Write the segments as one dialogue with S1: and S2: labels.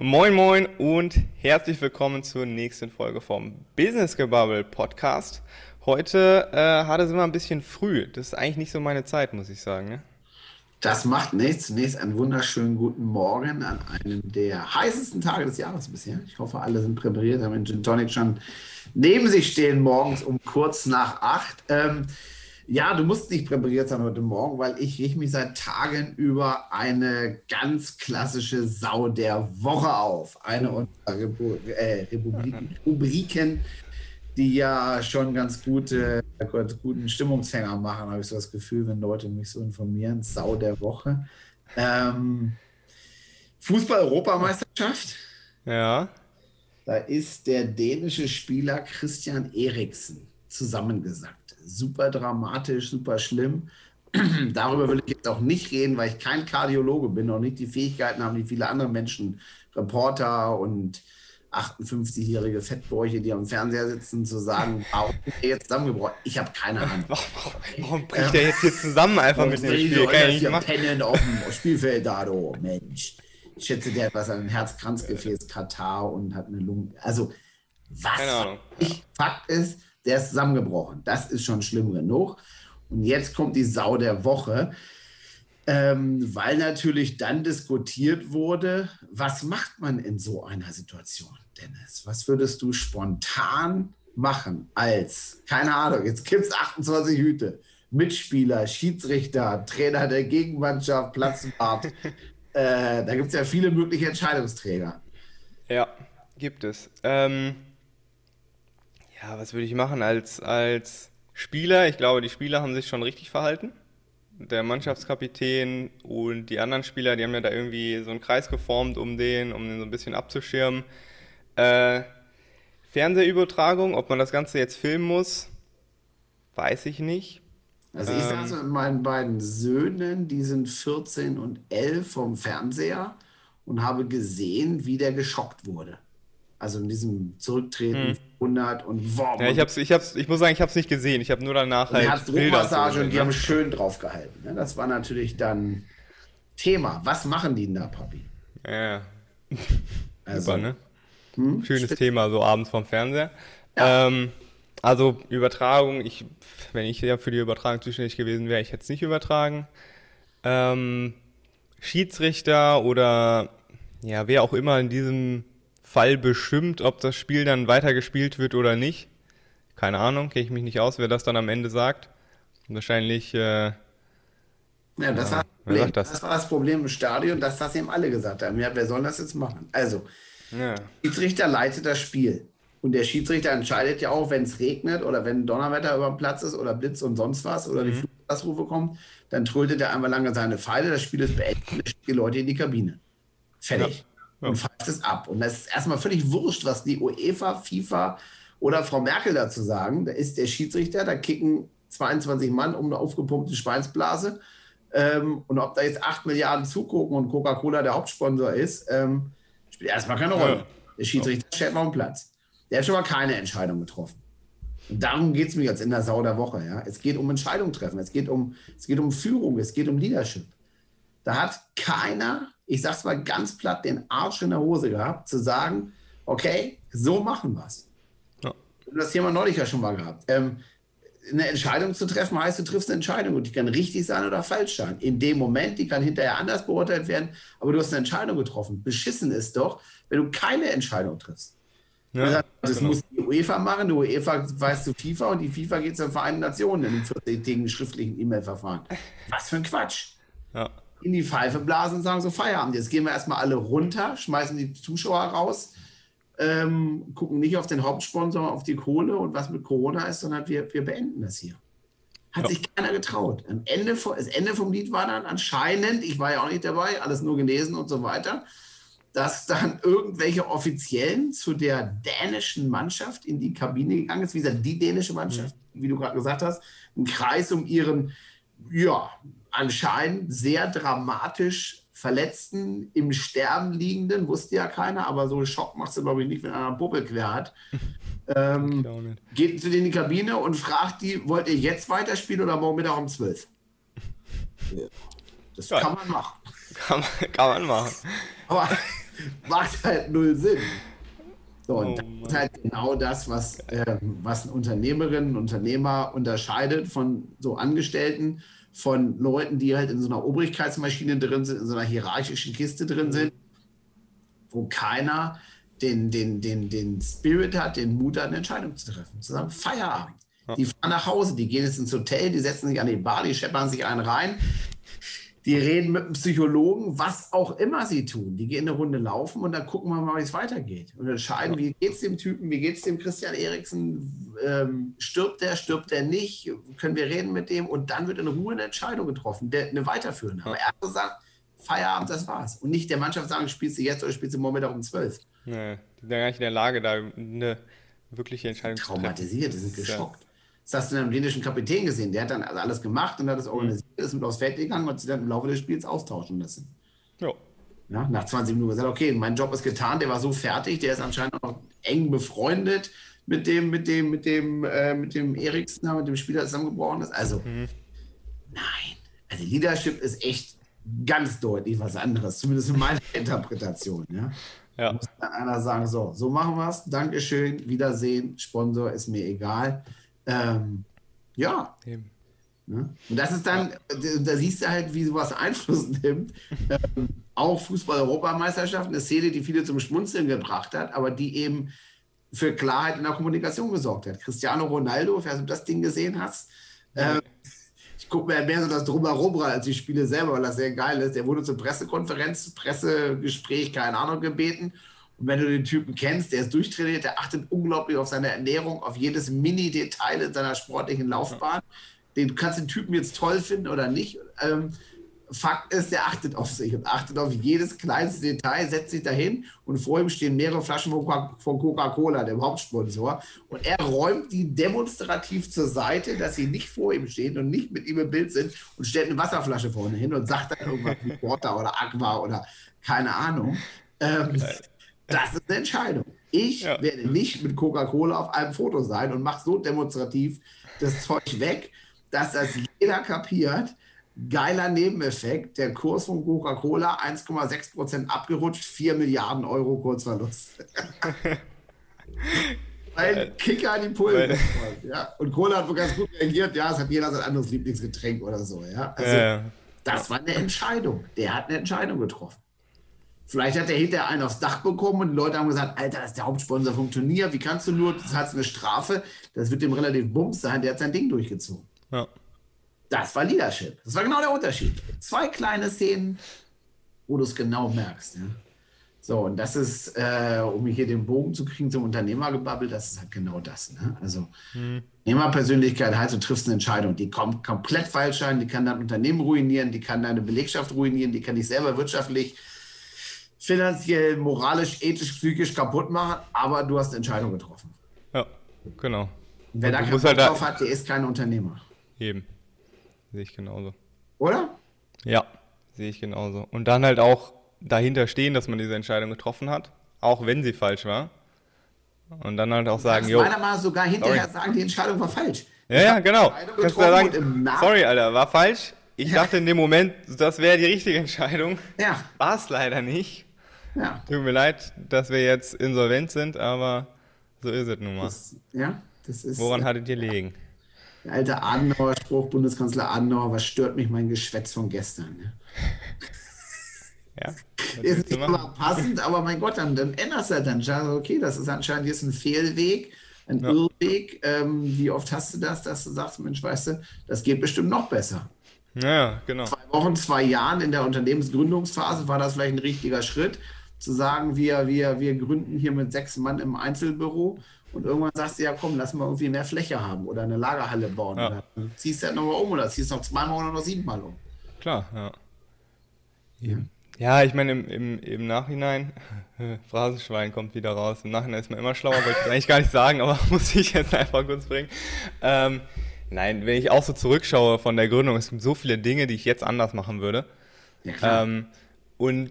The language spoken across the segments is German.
S1: Moin Moin und herzlich willkommen zur nächsten Folge vom Business Gebubble Podcast. Heute äh, hat es immer ein bisschen früh. Das ist eigentlich nicht so meine Zeit, muss ich sagen. Ne?
S2: Das macht nichts. Zunächst einen wunderschönen guten Morgen an einem der heißesten Tage des Jahres bisher. Ich hoffe, alle sind präpariert, haben den Gin Tonic schon neben sich stehen morgens um kurz nach acht. Ähm, ja, du musst nicht präpariert sein heute Morgen, weil ich rieche mich seit Tagen über eine ganz klassische Sau der Woche auf. Eine unserer Repu äh, Republiken, Rubriken, die ja schon ganz gute, guten Stimmungshänger machen, habe ich so das Gefühl, wenn Leute mich so informieren. Sau der Woche. Ähm, Fußball-Europameisterschaft.
S1: Ja.
S2: Da ist der dänische Spieler Christian Eriksen zusammengesagt super dramatisch, super schlimm. Darüber will ich jetzt auch nicht reden, weil ich kein Kardiologe bin und nicht die Fähigkeiten haben, wie viele andere Menschen, Reporter und 58-jährige Fettbäuche, die am Fernseher sitzen, zu sagen, warum ist er jetzt zusammengebrochen? Ich habe keine Ahnung.
S1: Warum, warum bricht er jetzt hier zusammen einfach mit dem Spiel?
S2: Kann ich nicht pennen auf dem Spielfeld da, du Mensch. Ich schätze, der hat was an Herzkranzgefäß Katar und hat eine Lunge. Also, was? Keine Ahnung. Ich, Fakt ist, der ist zusammengebrochen. Das ist schon schlimm genug. Und jetzt kommt die Sau der Woche, ähm, weil natürlich dann diskutiert wurde, was macht man in so einer Situation, Dennis? Was würdest du spontan machen als, keine Ahnung, jetzt gibt es 28 Hüte, Mitspieler, Schiedsrichter, Trainer der Gegenmannschaft, Platzwart. äh, da gibt es ja viele mögliche Entscheidungsträger.
S1: Ja, gibt es. Ähm ja, was würde ich machen als, als Spieler? Ich glaube, die Spieler haben sich schon richtig verhalten. Der Mannschaftskapitän und die anderen Spieler, die haben ja da irgendwie so einen Kreis geformt um den, um den so ein bisschen abzuschirmen. Äh, Fernsehübertragung, ob man das Ganze jetzt filmen muss, weiß ich nicht.
S2: Also ich ähm, saß mit meinen beiden Söhnen, die sind 14 und 11 vom Fernseher und habe gesehen, wie der geschockt wurde. Also in diesem Zurücktreten hm. 100 und wow.
S1: Ja, ich, hab's, ich, hab's, ich muss sagen, ich habe es nicht gesehen. Ich habe nur danach
S2: halt. Die Druckmassage und die ne? haben schön drauf gehalten. Ne? Das war natürlich dann Thema. Was machen die denn da, Papi?
S1: Ja. Also, Super, ne? Hm? Schönes Spitz. Thema, so abends vom Fernseher. Ja. Ähm, also Übertragung, ich, wenn ich ja für die Übertragung zuständig gewesen wäre, ich hätte es nicht übertragen. Ähm, Schiedsrichter oder ja, wer auch immer in diesem Fall bestimmt, ob das Spiel dann weitergespielt wird oder nicht. Keine Ahnung, kenne ich mich nicht aus, wer das dann am Ende sagt. Wahrscheinlich. Äh,
S2: ja, das, war das? das? war das Problem im Stadion, dass das eben alle gesagt haben. Ja, wer soll das jetzt machen? Also, ja. der Schiedsrichter leitet das Spiel. Und der Schiedsrichter entscheidet ja auch, wenn es regnet oder wenn Donnerwetter über dem Platz ist oder Blitz und sonst was oder mhm. die Flugplatzufe kommen, dann trötet er einmal lange seine Pfeile, das Spiel ist beendet und die Leute in die Kabine. Fertig. Ja und pfeift es ab. Und das ist erstmal völlig wurscht, was die UEFA, FIFA oder Frau Merkel dazu sagen. Da ist der Schiedsrichter, da kicken 22 Mann um eine aufgepumpte Schweinsblase. Ähm, und ob da jetzt 8 Milliarden zugucken und Coca-Cola der Hauptsponsor ist, ähm, spielt erstmal keine Rolle. Ja. Der Schiedsrichter steht auf dem Platz. Der hat schon mal keine Entscheidung getroffen. Und darum geht es mir jetzt in der Sau der Woche. Ja? Es geht um Entscheidung treffen, es geht um, es geht um Führung, es geht um Leadership. Da hat keiner ich sag's mal ganz platt, den Arsch in der Hose gehabt, zu sagen, okay, so machen wir's. Ja. Das Thema neulich ja schon mal gehabt. Ähm, eine Entscheidung zu treffen heißt, du triffst eine Entscheidung und die kann richtig sein oder falsch sein. In dem Moment, die kann hinterher anders beurteilt werden, aber du hast eine Entscheidung getroffen. Beschissen ist doch, wenn du keine Entscheidung triffst. Ja, sagt, das genau. muss die UEFA machen, die UEFA weiß zu FIFA und die FIFA geht zur Vereinten Nationen in 14-tägigen schriftlichen E-Mail-Verfahren. Was für ein Quatsch. Ja in die Pfeife blasen und sagen so Feierabend. Jetzt gehen wir erstmal alle runter, schmeißen die Zuschauer raus, ähm, gucken nicht auf den Hauptsponsor, auf die Kohle und was mit Corona ist, sondern wir, wir beenden das hier. Hat ja. sich keiner getraut. Am Ende, das Ende vom Lied war dann anscheinend, ich war ja auch nicht dabei, alles nur gelesen und so weiter, dass dann irgendwelche Offiziellen zu der dänischen Mannschaft in die Kabine gegangen ist, wie gesagt, die dänische Mannschaft, mhm. wie du gerade gesagt hast, einen Kreis um ihren, ja, anscheinend sehr dramatisch Verletzten, im Sterben liegenden, wusste ja keiner, aber so einen Schock machst du, glaube ich, nicht, wenn einer einen Puppel quer hat. Ähm, geht zu denen in die Kabine und fragt die, wollt ihr jetzt weiterspielen oder morgen Mittag um 12? Das ja. kann man machen.
S1: Kann, kann man machen.
S2: Aber macht halt null Sinn. So, und oh, das ist halt genau das, was, äh, was eine Unternehmerin, Unternehmer unterscheidet von so Angestellten, von Leuten, die halt in so einer Obrigkeitsmaschine drin sind, in so einer hierarchischen Kiste drin sind, wo keiner den, den, den, den Spirit hat, den Mut hat, eine Entscheidung zu treffen. Zu sagen, Feierabend. Die fahren nach Hause, die gehen jetzt ins Hotel, die setzen sich an die Bar, die scheppern sich einen rein, die reden mit einem Psychologen, was auch immer sie tun. Die gehen eine Runde laufen und dann gucken wir mal, wie es weitergeht. Und entscheiden, wie geht es dem Typen, wie geht es dem Christian Eriksen, ähm, stirbt der, stirbt der nicht, können wir reden mit dem und dann wird in Ruhe eine Entscheidung getroffen, der, eine weiterführende. Aber er hat gesagt, Feierabend, das war's. Und nicht der Mannschaft sagen, spielst du jetzt oder spielst du morgen Mittag um 12.
S1: Nee, die sind gar nicht in der Lage, da eine wirkliche Entscheidung
S2: zu treffen. Traumatisiert, die sind geschockt. Das hast du den dänischen Kapitän gesehen. Der hat dann also alles gemacht und hat das organisiert, ist mit aufs Feld gegangen und sich dann im Laufe des Spiels austauschen lassen. Ja. ja. Nach 20 Minuten gesagt, okay, mein Job ist getan, der war so fertig, der ist anscheinend auch noch eng befreundet mit dem, mit dem, mit dem, äh, mit dem Eriksen, mit dem Spieler zusammengebrochen ist. Also, mhm. nein. Also Leadership ist echt ganz deutlich was anderes, zumindest in meiner Interpretation. Ja. Ja. Muss dann einer sagen, so, so machen wir es, Dankeschön, Wiedersehen, Sponsor ist mir egal. Ähm, ja. Eben. Ne? Und das ist dann, da siehst du halt, wie sowas Einfluss nimmt. ähm, auch Fußball-Europameisterschaft, eine Szene, die viele zum Schmunzeln gebracht hat, aber die eben für Klarheit in der Kommunikation gesorgt hat. Cristiano Ronaldo, falls du das Ding gesehen hast, äh, ich gucke mir mehr so das Drumherum als die Spiele selber, weil das sehr geil ist. Der wurde zur Pressekonferenz, Pressegespräch, keine Ahnung, gebeten und wenn du den Typen kennst, der ist durchtrainiert, der achtet unglaublich auf seine Ernährung, auf jedes Mini-Detail in seiner sportlichen Laufbahn. Den, du kannst den Typen jetzt toll finden oder nicht. Ähm, Fakt ist, der achtet auf sich und achtet auf jedes kleinste Detail, setzt sich dahin und vor ihm stehen mehrere Flaschen von Coca-Cola, dem Hauptsponsor. Und er räumt die demonstrativ zur Seite, dass sie nicht vor ihm stehen und nicht mit ihm im Bild sind und stellt eine Wasserflasche vorne hin und sagt dann irgendwas wie Water oder Aqua oder keine Ahnung. Ähm, das ist eine Entscheidung. Ich ja. werde nicht mit Coca-Cola auf einem Foto sein und mache so demonstrativ das Zeug weg, dass das jeder kapiert. Geiler Nebeneffekt, der Kurs von Coca-Cola 1,6% abgerutscht, 4 Milliarden Euro Kurzverlust. Ein Kicker an die Pullen. Ja. Und Cola hat wohl ganz gut reagiert, ja, es hat jeder sein anderes Lieblingsgetränk oder so. Ja. Also, ja. Das war eine Entscheidung. Der hat eine Entscheidung getroffen. Vielleicht hat er hinterher einen aufs Dach bekommen und die Leute haben gesagt, Alter, das ist der Hauptsponsor vom Turnier, wie kannst du nur, das hat eine Strafe, das wird dem relativ bums sein, der hat sein Ding durchgezogen. Ja. Das war Leadership. Das war genau der Unterschied. Zwei kleine Szenen, wo du es genau merkst. Ja? So, und das ist, äh, um hier den Bogen zu kriegen zum Unternehmergebabbel, das ist halt genau das. Ne? Also, hm. Unternehmerpersönlichkeit heißt, du triffst eine Entscheidung, die kommt komplett falsch sein, die kann dein Unternehmen ruinieren, die kann deine Belegschaft ruinieren, die kann dich selber wirtschaftlich finanziell, moralisch, ethisch, psychisch kaputt machen, aber du hast eine Entscheidung getroffen.
S1: Ja, genau.
S2: Wer da keinen Bock halt drauf hat, der ist kein Unternehmer.
S1: Eben. Sehe ich genauso.
S2: Oder?
S1: Ja, sehe ich genauso. Und dann halt auch dahinter stehen, dass man diese Entscheidung getroffen hat, auch wenn sie falsch war. Und dann halt auch sagen, jo.
S2: Meiner Meinung sogar hinterher sorry. sagen, die Entscheidung war falsch.
S1: Ja, ja, genau. Kannst du sagen, sorry, Alter, war falsch. Ich ja. dachte in dem Moment, das wäre die richtige Entscheidung. Ja. War es leider nicht. Ja. Tut mir leid, dass wir jetzt insolvent sind, aber so ist es nun mal. Das,
S2: ja, das ist.
S1: Woran hattet ihr liegen?
S2: Der alte Adenauer-Spruch, Bundeskanzler Adenauer, was stört mich mein Geschwätz von gestern? Ne? Ja. Ist nicht immer passend, aber mein Gott, dann, dann änderst du halt dann. Okay, das ist anscheinend jetzt ein Fehlweg, ein ja. Irrweg. Ähm, wie oft hast du das, dass du sagst, Mensch, weißt du, das geht bestimmt noch besser.
S1: Ja, genau.
S2: Zwei Wochen, zwei Jahren in der Unternehmensgründungsphase war das vielleicht ein richtiger Schritt zu sagen, wir, wir, wir gründen hier mit sechs Mann im Einzelbüro und irgendwann sagst du, ja komm, lass mal irgendwie mehr Fläche haben oder eine Lagerhalle bauen. Ja. Oder ziehst du halt nochmal um oder ziehst noch zweimal oder noch siebenmal um.
S1: Klar, ja. Ja, ja ich meine, im, im, im Nachhinein, Phrasenschwein kommt wieder raus. Im Nachhinein ist man immer schlauer, wollte ich eigentlich gar nicht sagen, aber muss ich jetzt einfach kurz bringen. Ähm, nein, wenn ich auch so zurückschaue von der Gründung, es gibt so viele Dinge, die ich jetzt anders machen würde. Ja, klar. Ähm, und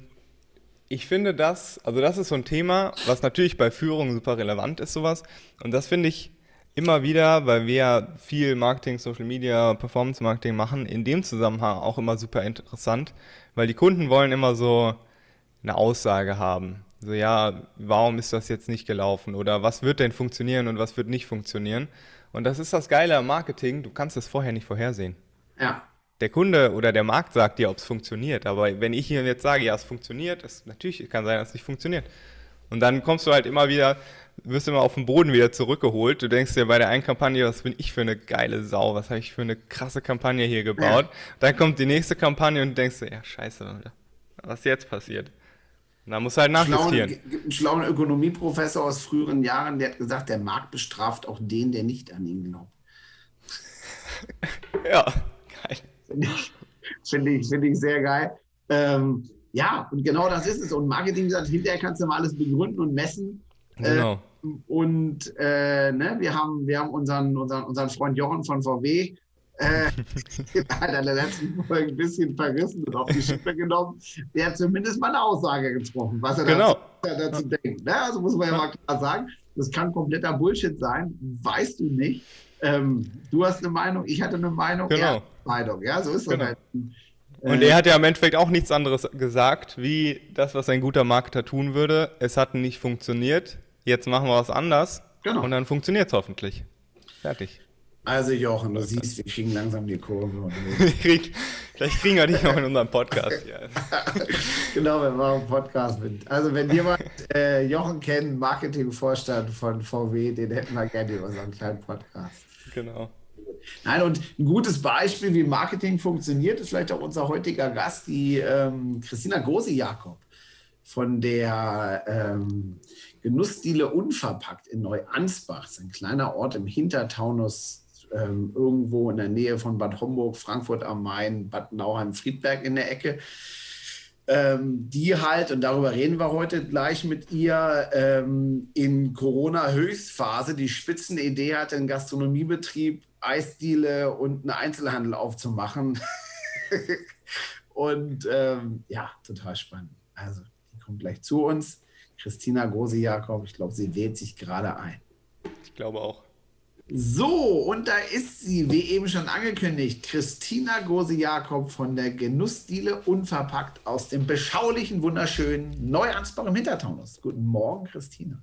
S1: ich finde das, also das ist so ein Thema, was natürlich bei Führung super relevant ist, sowas. Und das finde ich immer wieder, weil wir viel Marketing, Social Media, Performance Marketing machen, in dem Zusammenhang auch immer super interessant, weil die Kunden wollen immer so eine Aussage haben. So, ja, warum ist das jetzt nicht gelaufen? Oder was wird denn funktionieren und was wird nicht funktionieren? Und das ist das Geile am Marketing, du kannst es vorher nicht vorhersehen.
S2: Ja.
S1: Der Kunde oder der Markt sagt dir, ob es funktioniert. Aber wenn ich hier jetzt sage, ja, es funktioniert, es, natürlich kann sein, dass es nicht funktioniert. Und dann kommst du halt immer wieder, wirst immer auf den Boden wieder zurückgeholt. Du denkst dir bei der einen Kampagne, was bin ich für eine geile Sau, was habe ich für eine krasse Kampagne hier gebaut. Ja. Dann kommt die nächste Kampagne und du denkst dir, ja, scheiße, was jetzt passiert. Und da musst du halt nachjustieren. Es
S2: gibt einen schlauen Ökonomieprofessor aus früheren Jahren, der hat gesagt, der Markt bestraft auch den, der nicht an ihn glaubt.
S1: ja, geil.
S2: Finde ich, find ich, find ich sehr geil. Ähm, ja, und genau das ist es. Und Marketing sagt, hinterher kannst du mal alles begründen und messen.
S1: Genau.
S2: Äh, und äh, ne, wir haben, wir haben unseren, unseren, unseren Freund Jochen von VW äh, hat in der letzten Folge ein bisschen verrissen und auf die Schippe genommen. Der hat zumindest mal eine Aussage getroffen, was er
S1: genau.
S2: dazu, dazu denkt. Ne? Also muss man ja mal klar sagen, das kann kompletter Bullshit sein, weißt du nicht. Ähm, du hast eine Meinung, ich hatte eine Meinung,
S1: genau.
S2: er hat eine Meinung. Ja, so ist
S1: genau. das halt. Und er hat ja im Endeffekt auch nichts anderes gesagt, wie das, was ein guter Marketer tun würde. Es hat nicht funktioniert, jetzt machen wir was anders genau. und dann funktioniert es hoffentlich. Fertig.
S2: Also Jochen, du siehst, wir kriegen langsam die Kurve.
S1: Krieg, vielleicht kriegen wir dich noch in unserem Podcast. Ja.
S2: genau, wir machen einen Podcast mit. Also wenn jemand äh, Jochen kennt, Marketingvorstand von VW, den hätten wir gerne über so einen kleinen Podcast.
S1: Genau.
S2: Nein, und ein gutes Beispiel, wie Marketing funktioniert, ist vielleicht auch unser heutiger Gast, die ähm, Christina Grosi-Jakob von der ähm, Genussdiele Unverpackt in Neuansbach. Das ist ein kleiner Ort im Hintertaunus ähm, irgendwo in der Nähe von Bad Homburg, Frankfurt am Main, Bad Nauheim, Friedberg in der Ecke. Ähm, die halt, und darüber reden wir heute gleich mit ihr, ähm, in Corona-Höchstphase die Spitzenidee hatte, einen Gastronomiebetrieb, Eisdiele und einen Einzelhandel aufzumachen. und ähm, ja, total spannend. Also, die kommt gleich zu uns. Christina Grosi-Jakob, ich glaube, sie wählt sich gerade ein.
S1: Ich glaube auch.
S2: So, und da ist sie, wie eben schon angekündigt, Christina Gose-Jakob von der Genussdiele Unverpackt aus dem beschaulichen, wunderschönen Neuansbach im Hintertaunus. Guten Morgen, Christina.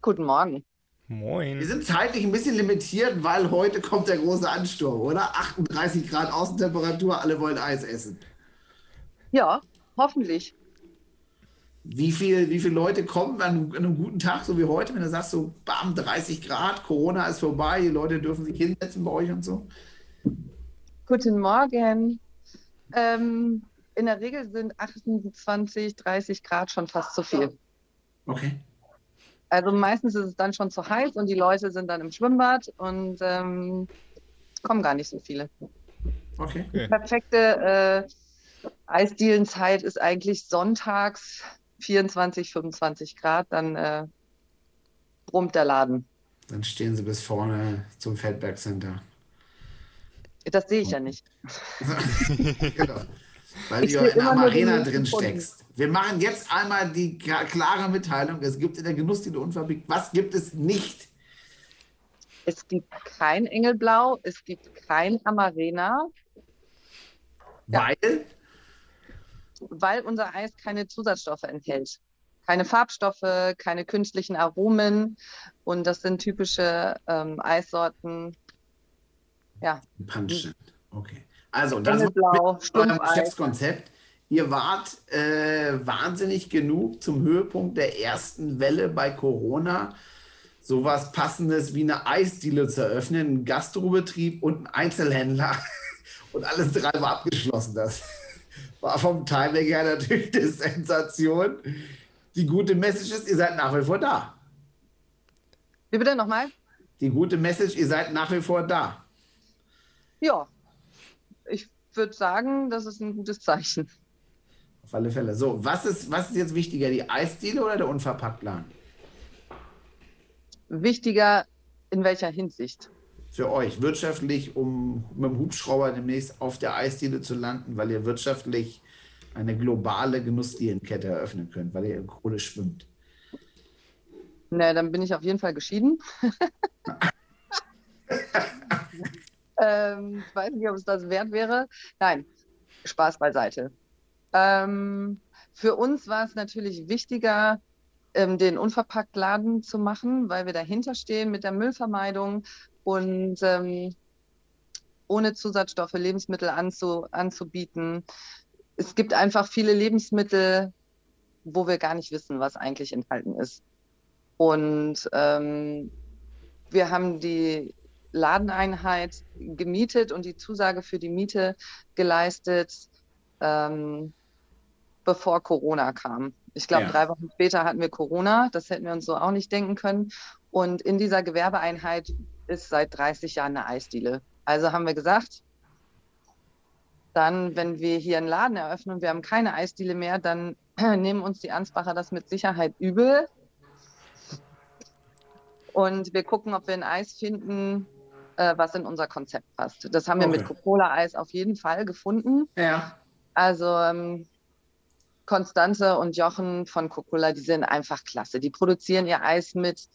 S3: Guten Morgen.
S1: Moin.
S2: Wir sind zeitlich ein bisschen limitiert, weil heute kommt der große Ansturm, oder? 38 Grad Außentemperatur, alle wollen Eis essen.
S3: Ja, hoffentlich.
S2: Wie, viel, wie viele Leute kommen an, an, einem guten Tag, so wie heute, wenn du sagst, so bam, 30 Grad, Corona ist vorbei, die Leute dürfen sich hinsetzen bei euch und so?
S3: Guten Morgen. Ähm, in der Regel sind 28, 30 Grad schon fast zu viel.
S2: Okay.
S3: Also meistens ist es dann schon zu heiß und die Leute sind dann im Schwimmbad und ähm, kommen gar nicht so viele.
S2: Okay.
S3: Die perfekte äh, Eisdielenzeit ist eigentlich sonntags 24, 25 Grad, dann äh, brummt der Laden.
S2: Dann stehen sie bis vorne zum Feldberg Center.
S3: Das sehe ich ja nicht.
S2: genau. Weil ich du in der Arena drin steckst. Wir machen jetzt einmal die klare Mitteilung. Es gibt in der Genussdiele Unfabrik, was gibt es nicht?
S3: Es gibt kein Engelblau, es gibt kein Amarena.
S2: Weil? Ja
S3: weil unser Eis keine Zusatzstoffe enthält. Keine Farbstoffe, keine künstlichen Aromen. Und das sind typische ähm, Eissorten. Ja.
S2: Punch. Okay. Also, das ist euer Geschäftskonzept. Ihr wart äh, wahnsinnig genug zum Höhepunkt der ersten Welle bei Corona, sowas Passendes wie eine Eisdiele zu eröffnen, einen Gastrobetrieb und einen Einzelhändler. Und alles drei war abgeschlossen. Das war vom Timing her natürlich eine Sensation. Die gute Message ist, ihr seid nach wie vor da.
S3: Wie bitte nochmal?
S2: Die gute Message, ihr seid nach wie vor da.
S3: Ja, ich würde sagen, das ist ein gutes Zeichen.
S2: Auf alle Fälle. So, was ist, was ist jetzt wichtiger, die Eisdiele oder der Unverpacktladen?
S3: Wichtiger in welcher Hinsicht?
S2: Für euch wirtschaftlich, um mit dem Hubschrauber demnächst auf der Eisdiele zu landen, weil ihr wirtschaftlich eine globale Genussdienenkette eröffnen könnt, weil ihr in Kohle schwimmt?
S3: Na, dann bin ich auf jeden Fall geschieden. ähm, ich weiß nicht, ob es das wert wäre. Nein, Spaß beiseite. Ähm, für uns war es natürlich wichtiger, ähm, den Unverpacktladen zu machen, weil wir dahinter stehen mit der Müllvermeidung und ähm, ohne Zusatzstoffe Lebensmittel anzu, anzubieten. Es gibt einfach viele Lebensmittel, wo wir gar nicht wissen, was eigentlich enthalten ist. Und ähm, wir haben die Ladeneinheit gemietet und die Zusage für die Miete geleistet, ähm, bevor Corona kam. Ich glaube, ja. drei Wochen später hatten wir Corona. Das hätten wir uns so auch nicht denken können. Und in dieser Gewerbeeinheit ist seit 30 Jahren eine Eisdiele. Also haben wir gesagt, dann, wenn wir hier einen Laden eröffnen und wir haben keine Eisdiele mehr, dann nehmen uns die Ansbacher das mit Sicherheit übel. Und wir gucken, ob wir ein Eis finden, äh, was in unser Konzept passt. Das haben wir mit Coca-Cola-Eis auf jeden Fall gefunden.
S2: Ja.
S3: Also ähm, Konstanze und Jochen von Coca-Cola, die sind einfach klasse. Die produzieren ihr Eis mit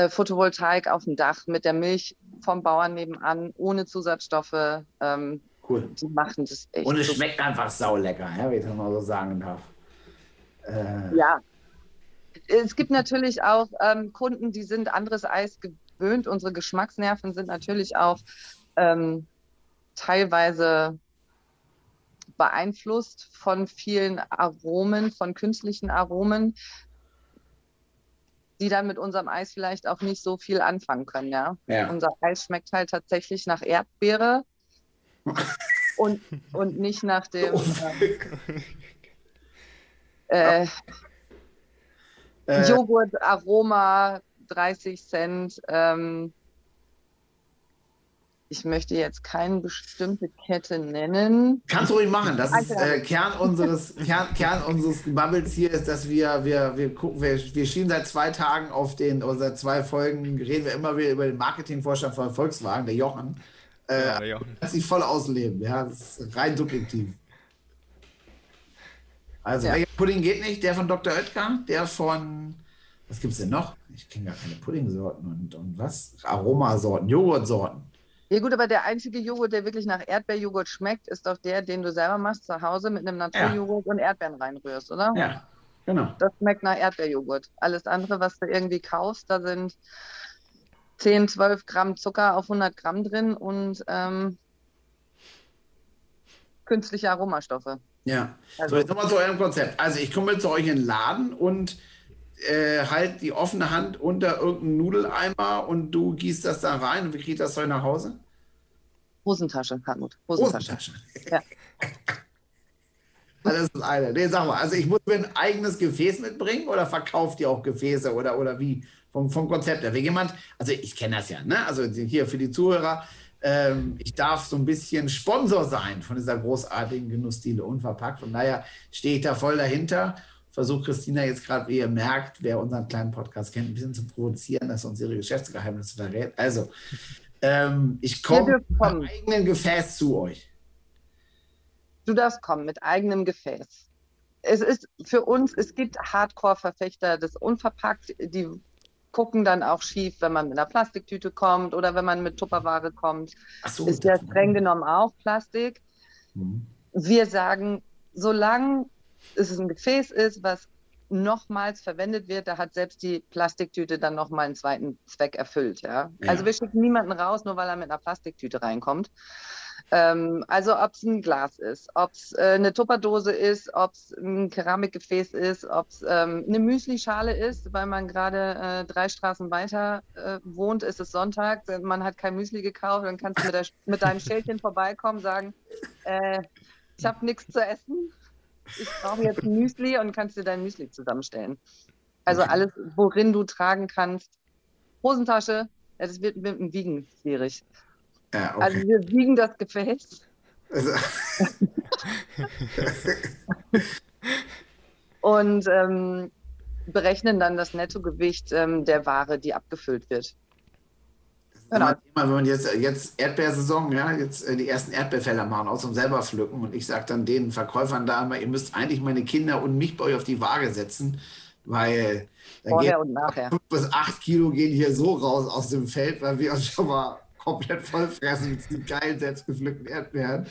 S3: äh, Photovoltaik auf dem Dach, mit der Milch vom Bauern nebenan, ohne Zusatzstoffe. Ähm,
S2: cool.
S3: Die machen das echt.
S2: Und es super. schmeckt einfach saulecker, ja, wie ich das mal so sagen darf.
S3: Äh. Ja. Es gibt natürlich auch ähm, Kunden, die sind anderes Eis gewöhnt. Unsere Geschmacksnerven sind natürlich auch ähm, teilweise beeinflusst von vielen Aromen, von künstlichen Aromen, die dann mit unserem Eis vielleicht auch nicht so viel anfangen können. Ja?
S2: ja.
S3: Unser Eis schmeckt halt tatsächlich nach Erdbeere und, und nicht nach dem äh, äh, Joghurt, Aroma, 30 Cent. Ähm, ich möchte jetzt keine bestimmte Kette nennen.
S2: Kannst du ruhig machen. Das ist äh, Kern unseres Kern, Kern unseres Bubbles hier ist, dass wir wir wir gucken wir, wir schieben seit zwei Tagen auf den oder seit zwei Folgen reden wir immer wieder über den Marketingvorstand von Volkswagen, der Jochen. Äh, ja, der Jochen. Kann sich voll ausleben. Ja, das ist rein subjektiv. Also, ja. welcher Pudding geht nicht? Der von Dr. Oetker, der von was gibt es denn noch? Ich kenne gar keine Puddingsorten und, und was? Aromasorten, Joghurtsorten.
S3: Ja gut, aber der einzige Joghurt, der wirklich nach Erdbeerjoghurt schmeckt, ist doch der, den du selber machst zu Hause mit einem Naturjoghurt ja. und Erdbeeren reinrührst, oder?
S2: Ja, genau.
S3: Das schmeckt nach Erdbeerjoghurt. Alles andere, was du irgendwie kaufst, da sind 10, 12 Gramm Zucker auf 100 Gramm drin und ähm, künstliche Aromastoffe.
S2: Ja, also, so jetzt nochmal zu eurem Konzept. Also ich komme zu euch in den Laden und äh, halt die offene Hand unter irgendeinen Nudeleimer und du gießt das da rein und wie kriegt das Zeug nach Hause?
S3: Hosentasche, Hartmut. Hosentasche. Hosentasche. Ja.
S2: Das eine. Nee, sag mal, also ich muss mir ein eigenes Gefäß mitbringen oder verkauft ihr auch Gefäße oder, oder wie? Vom, vom Konzept her. Wenn jemand, also ich kenne das ja, ne? Also hier für die Zuhörer, ähm, ich darf so ein bisschen Sponsor sein von dieser großartigen Genussdiele unverpackt. Und naja, stehe ich da voll dahinter versucht Christina jetzt gerade, wie ihr merkt, wer unseren kleinen Podcast kennt, ein bisschen zu provozieren, dass uns ihre Geschäftsgeheimnisse verrät. Also, ähm, ich komme mit einem eigenen Gefäß zu euch.
S3: Du darfst kommen mit eigenem Gefäß. Es ist für uns, es gibt Hardcore-Verfechter des Unverpackt, die gucken dann auch schief, wenn man mit einer Plastiktüte kommt oder wenn man mit Tupperware kommt. So, ist ja streng genommen auch Plastik. Mhm. Wir sagen, solange es ein Gefäß ist, was nochmals verwendet wird, da hat selbst die Plastiktüte dann nochmal einen zweiten Zweck erfüllt. Ja? ja? Also wir schicken niemanden raus, nur weil er mit einer Plastiktüte reinkommt. Ähm, also ob es ein Glas ist, ob es äh, eine Tupperdose ist, ob es ein Keramikgefäß ist, ob es ähm, eine Müslischale ist, weil man gerade äh, drei Straßen weiter äh, wohnt, ist es Sonntag, man hat kein Müsli gekauft, dann kannst du mit, der, mit deinem Schälchen vorbeikommen, sagen, äh, ich habe nichts zu essen, ich brauche jetzt ein Müsli und kannst dir dein Müsli zusammenstellen. Also alles, worin du tragen kannst. Hosentasche, ja, das wird mit dem Wiegen schwierig. Ja, okay. Also wir wiegen das Gefäß. Also. und ähm, berechnen dann das Nettogewicht ähm, der Ware, die abgefüllt wird.
S2: Genau. Thema, wenn man jetzt, jetzt Erdbeersaison, ja, jetzt äh, die ersten Erdbeerfelder machen, auch zum selber pflücken. Und ich sage dann den Verkäufern da immer, ihr müsst eigentlich meine Kinder und mich bei euch auf die Waage setzen, weil
S3: Vorher und nachher.
S2: fünf bis acht Kilo gehen hier so raus aus dem Feld, weil wir uns schon mal komplett vollfressen mit diesen geilen, selbstgepflückten Erdbeeren.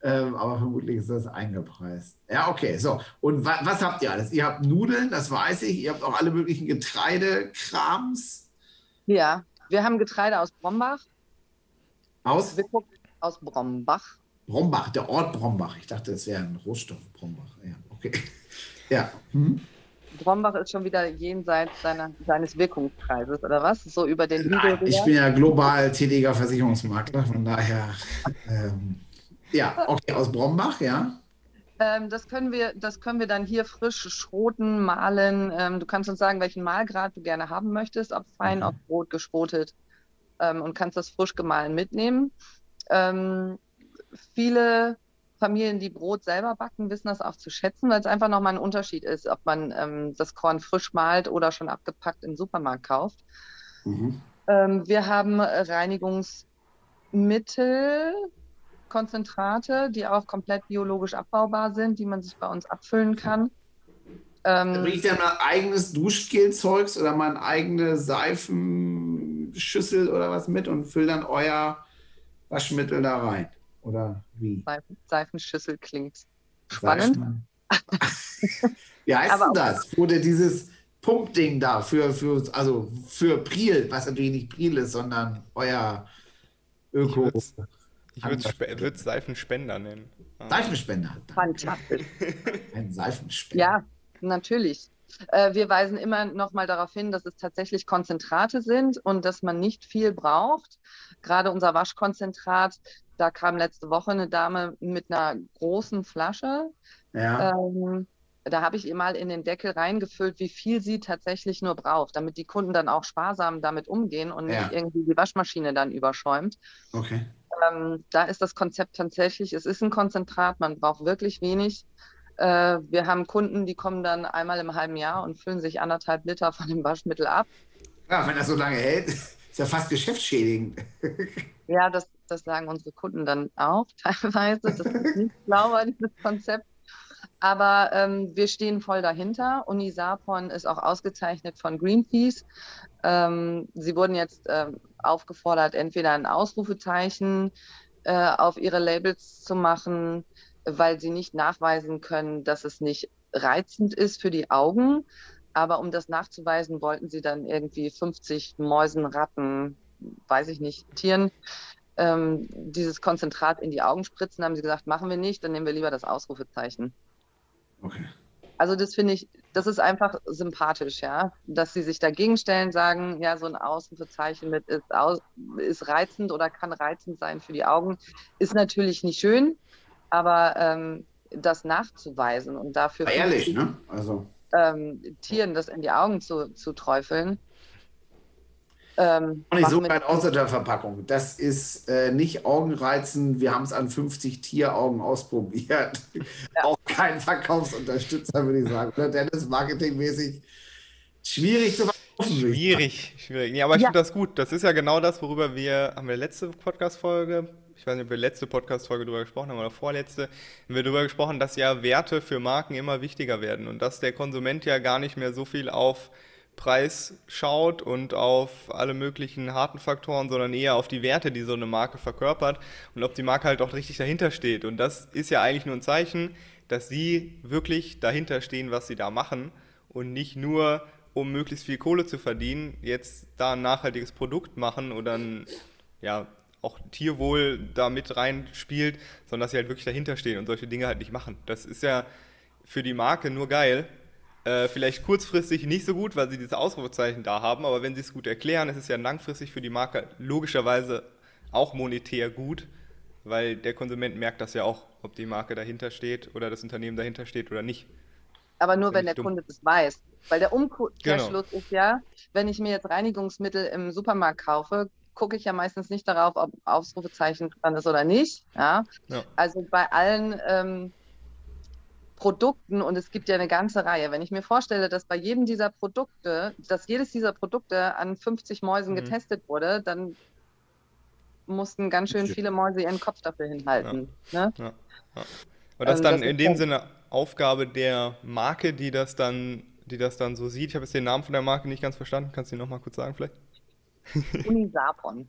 S2: Ähm, aber vermutlich ist das eingepreist. Ja, okay, so. Und wa was habt ihr alles? Ihr habt Nudeln, das weiß ich. Ihr habt auch alle möglichen Getreidekrams.
S3: Ja, wir haben Getreide aus Brombach.
S2: Aus?
S3: Aus Brombach.
S2: Brombach, der Ort Brombach. Ich dachte, es wäre ein Rohstoff Brombach. Ja, okay. Ja. Hm.
S3: Brombach ist schon wieder jenseits seiner, seines Wirkungskreises, oder was? So über den Hügel.
S2: ich bin ja global tätiger Versicherungsmakler, von daher. Ähm, ja, okay, aus Brombach, ja.
S3: Ähm, das, können wir, das können wir dann hier frisch schroten, mahlen. Ähm, du kannst uns sagen, welchen Mahlgrad du gerne haben möchtest, ob fein, mhm. ob rot geschrotet ähm, und kannst das frisch gemahlen mitnehmen. Ähm, viele Familien, die Brot selber backen, wissen das auch zu schätzen, weil es einfach nochmal ein Unterschied ist, ob man ähm, das Korn frisch malt oder schon abgepackt im Supermarkt kauft. Mhm. Ähm, wir haben Reinigungsmittel, Konzentrate, die auch komplett biologisch abbaubar sind, die man sich bei uns abfüllen kann.
S2: Ähm, Bringe ich dann mein eigenes Duschgelzeugs oder meine eigene Seifenschüssel oder was mit und fülle dann euer Waschmittel da rein? Oder wie?
S3: Seifen, Seifenschüssel klingt spannend.
S2: wie heißt denn das? Oder dieses Pumpding da für, für, also für Priel, was natürlich nicht Priel ist, sondern euer Öko.
S1: Ich würde es Seifenspender nennen.
S2: Ah. Seifenspender.
S3: Fantastisch.
S2: Ein Seifenspender.
S3: Ja, natürlich. Äh, wir weisen immer noch mal darauf hin, dass es tatsächlich Konzentrate sind und dass man nicht viel braucht. Gerade unser Waschkonzentrat, da kam letzte Woche eine Dame mit einer großen Flasche. Ja. Ähm, da habe ich ihr mal in den Deckel reingefüllt, wie viel sie tatsächlich nur braucht, damit die Kunden dann auch sparsam damit umgehen und ja. nicht irgendwie die Waschmaschine dann überschäumt.
S2: Okay.
S3: Ähm, da ist das Konzept tatsächlich, es ist ein Konzentrat, man braucht wirklich wenig. Äh, wir haben Kunden, die kommen dann einmal im halben Jahr und füllen sich anderthalb Liter von dem Waschmittel ab.
S2: Ja, wenn das so lange hält, ist ja fast geschäftsschädigend.
S3: ja, das, das sagen unsere Kunden dann auch teilweise. Das ist nicht sauber, dieses Konzept. Aber ähm, wir stehen voll dahinter. Unisapon ist auch ausgezeichnet von Greenpeace. Ähm, sie wurden jetzt ähm, aufgefordert, entweder ein Ausrufezeichen äh, auf ihre Labels zu machen, weil sie nicht nachweisen können, dass es nicht reizend ist für die Augen. Aber um das nachzuweisen, wollten sie dann irgendwie 50 Mäusen, Ratten, weiß ich nicht, Tieren ähm, dieses Konzentrat in die Augen spritzen. Haben sie gesagt, machen wir nicht, dann nehmen wir lieber das Ausrufezeichen.
S2: Okay.
S3: Also das finde ich, das ist einfach sympathisch, ja, dass sie sich dagegen stellen, sagen, ja, so ein Ausrufezeichen mit ist, aus, ist reizend oder kann reizend sein für die Augen, ist natürlich nicht schön, aber ähm, das nachzuweisen und dafür
S2: ehrlich, ne? Also
S3: ähm, Tieren das in die Augen zu, zu träufeln,
S2: ähm, auch nicht so weit außer der Verpackung. Das ist äh, nicht Augenreizen. Wir haben es an 50 Tieraugen ausprobiert. Ja. auch kein Verkaufsunterstützer, würde ich sagen. Oder Dennis, marketingmäßig schwierig zu verkaufen.
S1: Schwierig, schwierig. Nee, aber ich ja. finde das gut. Das ist ja genau das, worüber wir, haben wir letzte Podcast-Folge, ich weiß nicht, ob wir letzte Podcast-Folge darüber gesprochen haben oder vorletzte, haben wir darüber gesprochen, dass ja Werte für Marken immer wichtiger werden und dass der Konsument ja gar nicht mehr so viel auf Preis schaut und auf alle möglichen harten Faktoren, sondern eher auf die Werte, die so eine Marke verkörpert und ob die Marke halt auch richtig dahinter steht. Und das ist ja eigentlich nur ein Zeichen, dass sie wirklich dahinter stehen, was sie da machen und nicht nur, um möglichst viel Kohle zu verdienen, jetzt da ein nachhaltiges Produkt machen oder ein, ja, auch Tierwohl da mit reinspielt, sondern dass sie halt wirklich dahinter stehen und solche Dinge halt nicht machen. Das ist ja für die Marke nur geil, äh, vielleicht kurzfristig nicht so gut, weil sie diese Ausrufezeichen da haben, aber wenn sie es gut erklären, ist es ja langfristig für die Marke logischerweise auch monetär gut, weil der Konsument merkt das ja auch, ob die Marke dahinter steht oder das Unternehmen dahinter steht oder nicht.
S3: Aber nur, wenn der dumm. Kunde das weiß. Weil der Umkehrschluss genau. ist ja, wenn ich mir jetzt Reinigungsmittel im Supermarkt kaufe, gucke ich ja meistens nicht darauf, ob Ausrufezeichen dran ist oder nicht. Ja? ja. Also bei allen ähm, Produkten und es gibt ja eine ganze Reihe. Wenn ich mir vorstelle, dass bei jedem dieser Produkte, dass jedes dieser Produkte an 50 Mäusen mhm. getestet wurde, dann mussten ganz schön viele Mäuse ihren Kopf dafür hinhalten. Ja. Ne? Ja.
S1: Ja. Und das ähm, dann das in dem Sinne Aufgabe der Marke, die das dann, die das dann so sieht. Ich habe jetzt den Namen von der Marke nicht ganz verstanden. Kannst du ihn nochmal kurz sagen vielleicht?
S3: Unisapon.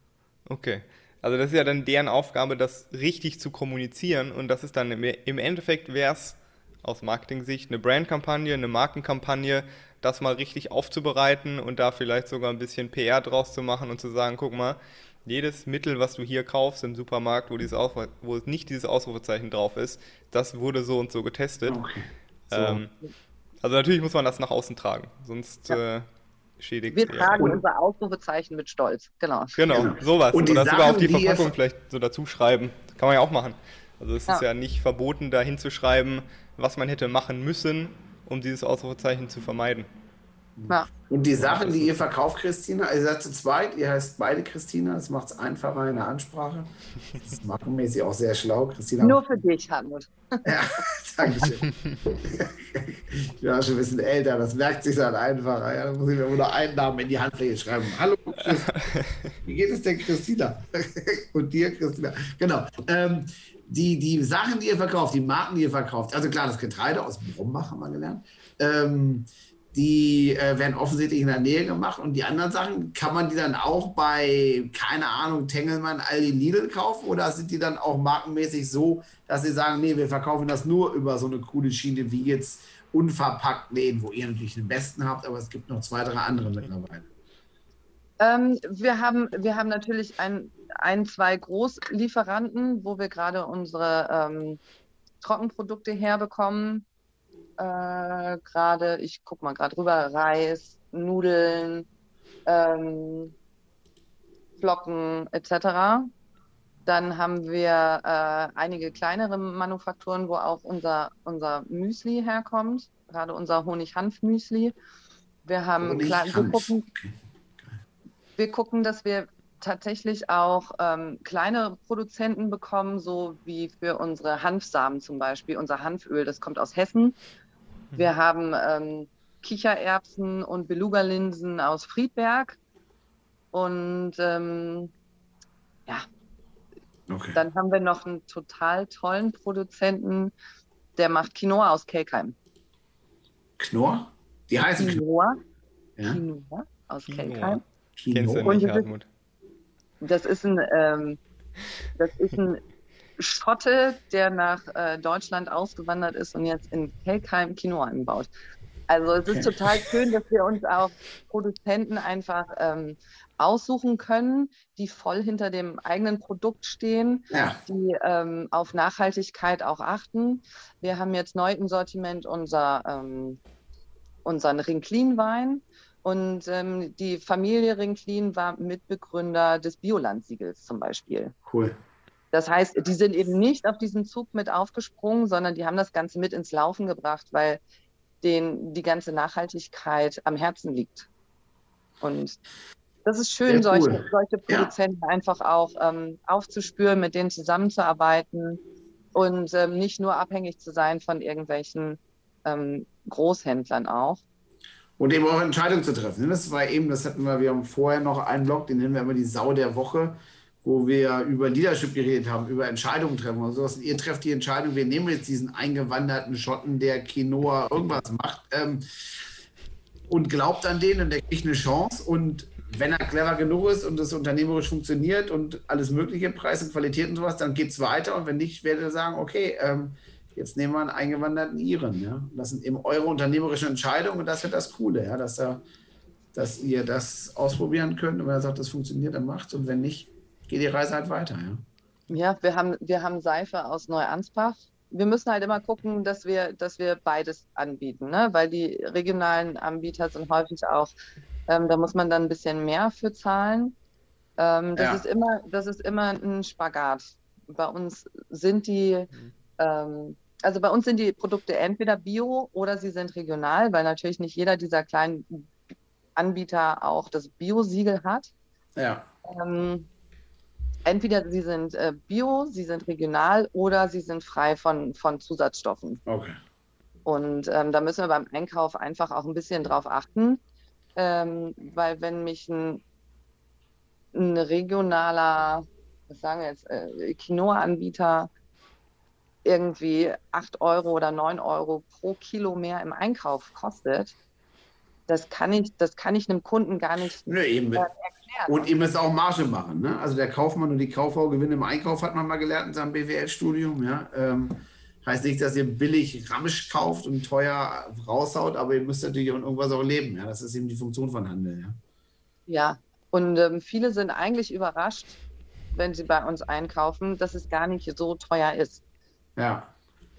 S1: okay. Also das ist ja dann deren Aufgabe, das richtig zu kommunizieren und das ist dann im Endeffekt wäre es aus Marketing-Sicht eine Brandkampagne, eine Markenkampagne, das mal richtig aufzubereiten und da vielleicht sogar ein bisschen PR draus zu machen und zu sagen, guck mal, jedes Mittel, was du hier kaufst im Supermarkt, wo, dieses wo nicht dieses Ausrufezeichen drauf ist, das wurde so und so getestet. Okay. So. Ähm, also natürlich muss man das nach außen tragen, sonst ja. äh, schädigt
S3: Wir tragen ja. unser Ausrufezeichen mit Stolz, genau.
S1: Genau, genau. sowas. Und Oder sogar auf die Verpackung vielleicht so dazu schreiben. Kann man ja auch machen. Also es ja. ist ja nicht verboten, da hinzuschreiben, was man hätte machen müssen, um dieses Ausrufezeichen zu vermeiden.
S2: Ja. Und die Sachen, die ihr verkauft, Christina, ihr seid zu zweit, ihr heißt beide Christina, das macht es einfacher in der Ansprache. Das ist markenmäßig auch sehr schlau, Christina.
S3: Nur für dich, Hartmut. Ja, danke
S2: schön. ich bin auch schon ein bisschen älter, das merkt sich dann einfacher. Ja, da muss ich mir nur noch einen Namen in die Handfläche schreiben. Hallo, wie geht es denn, Christina? Und dir, Christina. Genau. Ähm, die, die Sachen, die ihr verkauft, die Marken, die ihr verkauft, also klar, das Getreide aus Brombach haben wir gelernt. Ähm, die äh, werden offensichtlich in der Nähe gemacht und die anderen Sachen, kann man die dann auch bei, keine Ahnung, Tengelmann, Aldi, Lidl kaufen oder sind die dann auch markenmäßig so, dass sie sagen, nee, wir verkaufen das nur über so eine coole Schiene wie jetzt unverpackt Läden, wo ihr natürlich den besten habt, aber es gibt noch zwei, drei andere mittlerweile.
S3: Ähm, wir, haben, wir haben natürlich ein, ein, zwei Großlieferanten, wo wir gerade unsere ähm, Trockenprodukte herbekommen äh, gerade, ich gucke mal gerade rüber, Reis, Nudeln, ähm, Flocken etc. Dann haben wir äh, einige kleinere Manufakturen, wo auch unser, unser Müsli herkommt, gerade unser Honig-Hanf-Müsli. Wir haben Honig wir, gucken, wir gucken, dass wir tatsächlich auch ähm, kleine Produzenten bekommen, so wie für unsere Hanfsamen zum Beispiel. Unser Hanföl, das kommt aus Hessen. Wir haben ähm, Kichererbsen und Beluga-Linsen aus Friedberg. Und ähm, ja, okay. dann haben wir noch einen total tollen Produzenten, der macht Quinoa aus Kelkheim.
S2: Knorr? Die heißen
S3: Quinoa. Ja? Quinoa aus Quinoa. Kelkheim.
S1: Kennst du nicht, Hartmut?
S3: Das ist ein, ähm, das ist ein Schotte, der nach äh, Deutschland ausgewandert ist und jetzt in Kelkheim Kino anbaut. Also es ist total schön, dass wir uns auch Produzenten einfach ähm, aussuchen können, die voll hinter dem eigenen Produkt stehen, ja. die ähm, auf Nachhaltigkeit auch achten. Wir haben jetzt neu im Sortiment unser, ähm, unseren Rinklin-Wein. Und ähm, die Familie Rinklin war Mitbegründer des Biolandsiegels zum Beispiel.
S2: Cool.
S3: Das heißt, die sind eben nicht auf diesen Zug mit aufgesprungen, sondern die haben das Ganze mit ins Laufen gebracht, weil denen die ganze Nachhaltigkeit am Herzen liegt. Und das ist schön, cool. solche, solche, Produzenten ja. einfach auch ähm, aufzuspüren, mit denen zusammenzuarbeiten und ähm, nicht nur abhängig zu sein von irgendwelchen ähm, Großhändlern auch.
S2: Und eben auch Entscheidungen zu treffen. Das war eben, das hatten wir, wir haben vorher noch einen Blog, den nennen wir immer die Sau der Woche wo wir über Leadership geredet haben, über Entscheidungen treffen und sowas. Und ihr trefft die Entscheidung, wir nehmen jetzt diesen eingewanderten Schotten, der Quinoa irgendwas macht ähm, und glaubt an den und der kriegt eine Chance. Und wenn er clever genug ist und das unternehmerisch funktioniert und alles Mögliche, Preis und Qualität und sowas, dann geht es weiter. Und wenn nicht, werdet ihr sagen, okay, ähm, jetzt nehmen wir einen eingewanderten Iren. Ja? Das sind eben eure unternehmerischen Entscheidungen und das wird das Coole, ja? dass, da, dass ihr das ausprobieren könnt und wenn er sagt, das funktioniert, dann macht es. Und wenn nicht, geht die Reise halt weiter. Ja,
S3: ja wir, haben, wir haben Seife aus Neuansbach. Wir müssen halt immer gucken, dass wir, dass wir beides anbieten, ne? weil die regionalen Anbieter sind häufig auch, ähm, da muss man dann ein bisschen mehr für zahlen. Ähm, das, ja. ist immer, das ist immer ein Spagat. Bei uns sind die, mhm. ähm, also bei uns sind die Produkte entweder bio oder sie sind regional, weil natürlich nicht jeder dieser kleinen Anbieter auch das Bio-Siegel hat.
S2: Ja.
S3: Ähm, entweder sie sind äh, bio, sie sind regional oder sie sind frei von, von Zusatzstoffen.
S2: Okay.
S3: Und ähm, da müssen wir beim Einkauf einfach auch ein bisschen drauf achten, ähm, weil wenn mich ein, ein regionaler, was sagen wir jetzt, äh, Quinoa-Anbieter irgendwie 8 Euro oder 9 Euro pro Kilo mehr im Einkauf kostet, das kann ich, das kann ich einem Kunden gar nicht
S2: Nö, eben. erklären. Und ihr müsst auch Marge machen. Ne? Also der Kaufmann und die Kauffrau gewinnen im Einkauf, hat man mal gelernt in seinem BWL-Studium. Ja? Ähm, heißt nicht, dass ihr billig Ramsch kauft und teuer raushaut, aber ihr müsst natürlich auch irgendwas auch leben. Ja? Das ist eben die Funktion von Handel. Ja,
S3: ja. und ähm, viele sind eigentlich überrascht, wenn sie bei uns einkaufen, dass es gar nicht so teuer ist.
S2: Ja.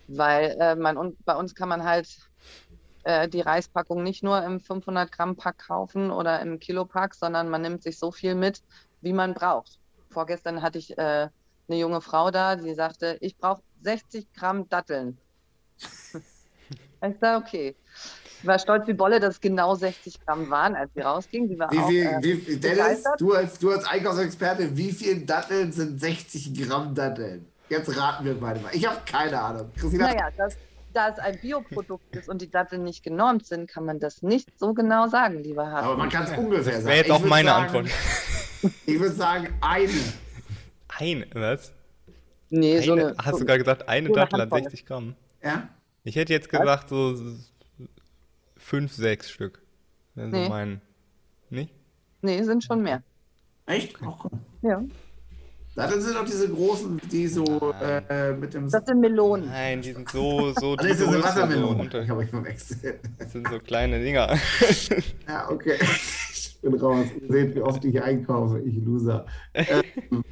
S3: Weil äh, man, bei uns kann man halt äh, die Reispackung nicht nur im 500 Gramm Pack kaufen oder im Kilopack, sondern man nimmt sich so viel mit, wie man braucht. Vorgestern hatte ich äh, eine junge Frau da, die sagte, ich brauche 60 Gramm Datteln. ich sage, okay. Ich war stolz wie Bolle, dass es genau 60 Gramm waren, als sie rausging. Sie war
S2: wie viel, auch, äh, wie, Dennis, du als, du als Einkaufsexperte, wie viel Datteln sind 60 Gramm Datteln? Jetzt raten wir beide mal. Ich habe keine Ahnung.
S3: Christina, naja, das, da es ein Bioprodukt ist und die Datteln nicht genormt sind, kann man das nicht so genau sagen, lieber Hartmut.
S2: Aber man kann es ungefähr sagen.
S1: Wäre jetzt auch meine
S2: sagen,
S1: Antwort.
S2: Ich würde sagen, eine.
S1: Eine, was?
S3: Nee, eine, so eine.
S1: Hast du gerade gesagt, eine so Dattel hat 60 Gramm?
S2: Ja.
S1: Ich hätte jetzt gesagt, so fünf, sechs Stück. Wenn nee. so meinen. Nicht?
S3: Nee, sind schon mehr.
S2: Echt? Komm.
S3: Ja.
S2: Das sind doch diese großen, die so äh, mit dem.
S3: Das sind Melonen.
S1: Nein, die sind so. so
S2: das ist eine Wassermelone. So ich habe euch verwechselt.
S1: Das sind so kleine Dinger.
S2: ja, okay. Ich bin raus. Ihr seht, wie oft ich einkaufe. Ich Loser. Ähm,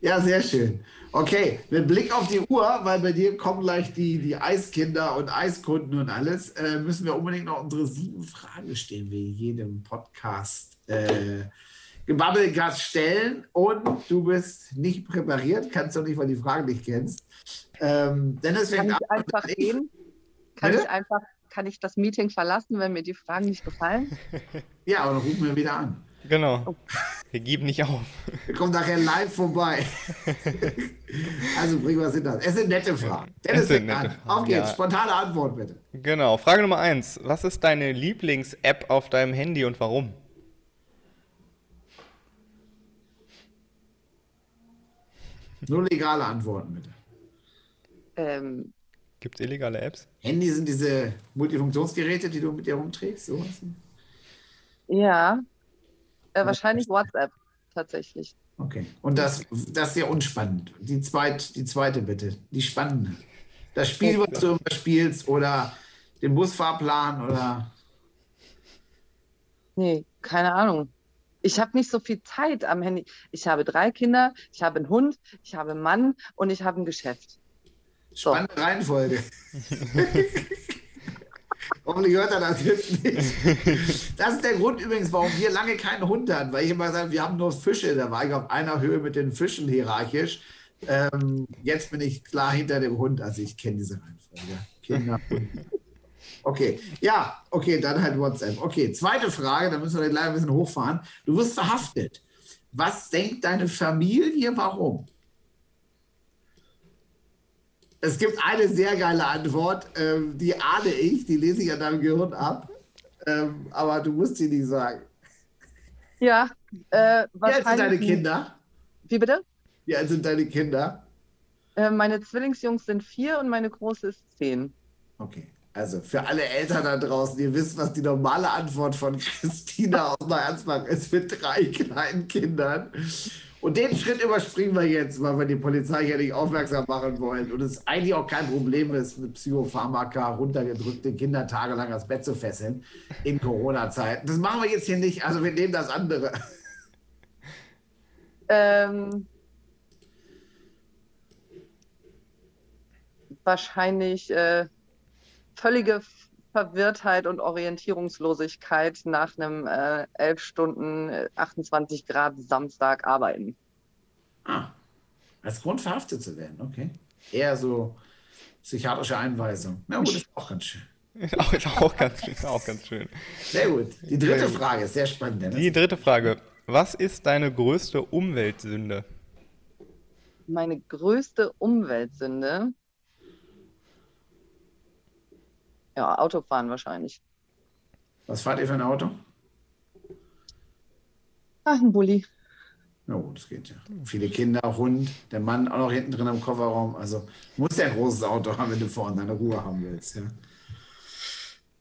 S2: ja, sehr schön. Okay, mit Blick auf die Uhr, weil bei dir kommen gleich die, die Eiskinder und Eiskunden und alles, äh, müssen wir unbedingt noch unsere sieben Fragen stellen, wie jedem Podcast. Äh, Gebabbelgast stellen und du bist nicht präpariert, kannst du nicht, weil die Fragen nicht kennst. Ähm, Dennis
S3: kann ich einfach gehen? Kann ich einfach, kann ich das Meeting verlassen, wenn mir die Fragen nicht gefallen?
S2: Ja, aber dann rufen wir wieder an.
S1: Genau. Oh. Wir geben nicht auf.
S2: Wir kommen nachher live vorbei. also bring was hinter. Es sind nette Fragen. Dennis, sind nette Fragen. Auf geht's. Ja. Spontane Antwort bitte.
S1: Genau. Frage Nummer eins. Was ist deine Lieblings-App auf deinem Handy und warum?
S2: Nur legale Antworten, bitte.
S3: Ähm,
S1: Gibt es illegale Apps?
S2: Handy sind diese Multifunktionsgeräte, die du mit dir rumträgst? Sowas?
S3: Ja, äh, wahrscheinlich WhatsApp tatsächlich.
S2: Okay. Und das, das ist ja unspannend. Die, zweit, die zweite bitte, die spannende. Das Spiel, was du immer spielst oder den Busfahrplan oder.
S3: Nee, keine Ahnung ich habe nicht so viel Zeit am Handy. Ich habe drei Kinder, ich habe einen Hund, ich habe einen Mann und ich habe ein Geschäft.
S2: So. Spannende Reihenfolge. Hoffentlich hört er das jetzt nicht. Das ist der Grund übrigens, warum wir lange keinen Hund hatten, weil ich immer gesagt wir haben nur Fische. Da war ich auf einer Höhe mit den Fischen hierarchisch. Ähm, jetzt bin ich klar hinter dem Hund, also ich kenne diese Reihenfolge. Kinder, Hund. Okay, ja, okay, dann halt WhatsApp. Okay, zweite Frage, da müssen wir gleich ein bisschen hochfahren. Du wirst verhaftet. Was denkt deine Familie, warum? Es gibt eine sehr geile Antwort, ähm, die ahne ich, die lese ich an deinem Gehirn ab, ähm, aber du musst sie nicht sagen.
S3: Ja, äh,
S2: Wie alt sind deine Kinder?
S3: Wie bitte?
S2: Wie alt sind deine Kinder?
S3: Äh, meine Zwillingsjungs sind vier und meine große ist zehn.
S2: Okay. Also für alle Eltern da draußen, ihr wisst, was die normale Antwort von Christina aus Marzbach ist mit drei kleinen Kindern. Und den Schritt überspringen wir jetzt, weil wir die Polizei hier nicht aufmerksam machen wollen. Und es eigentlich auch kein Problem ist, mit Psychopharmaka runtergedrückte Kinder tagelang ans Bett zu fesseln in Corona-Zeiten. Das machen wir jetzt hier nicht. Also wir nehmen das andere.
S3: Ähm, wahrscheinlich äh, völlige Verwirrtheit und Orientierungslosigkeit nach einem äh, 11 Stunden 28 äh, Grad Samstag arbeiten.
S2: Ah, als Grund verhaftet zu werden, okay. Eher so psychiatrische Einweisung. Na gut, ist auch ganz schön.
S1: Ist auch, ist auch, ganz, ist auch ganz schön.
S2: Sehr gut. Die dritte Frage ist sehr spannend. Dennis.
S1: Die dritte Frage. Was ist deine größte Umweltsünde?
S3: Meine größte Umweltsünde? Ja, Autofahren wahrscheinlich.
S2: Was fahrt ihr für ein Auto?
S3: Ach, ein Bulli.
S2: Ja, oh, das geht ja. Viele Kinder, Hund, der Mann auch noch hinten drin im Kofferraum. Also muss ja ein großes Auto haben, wenn du vorne deine Ruhe haben willst. Ja.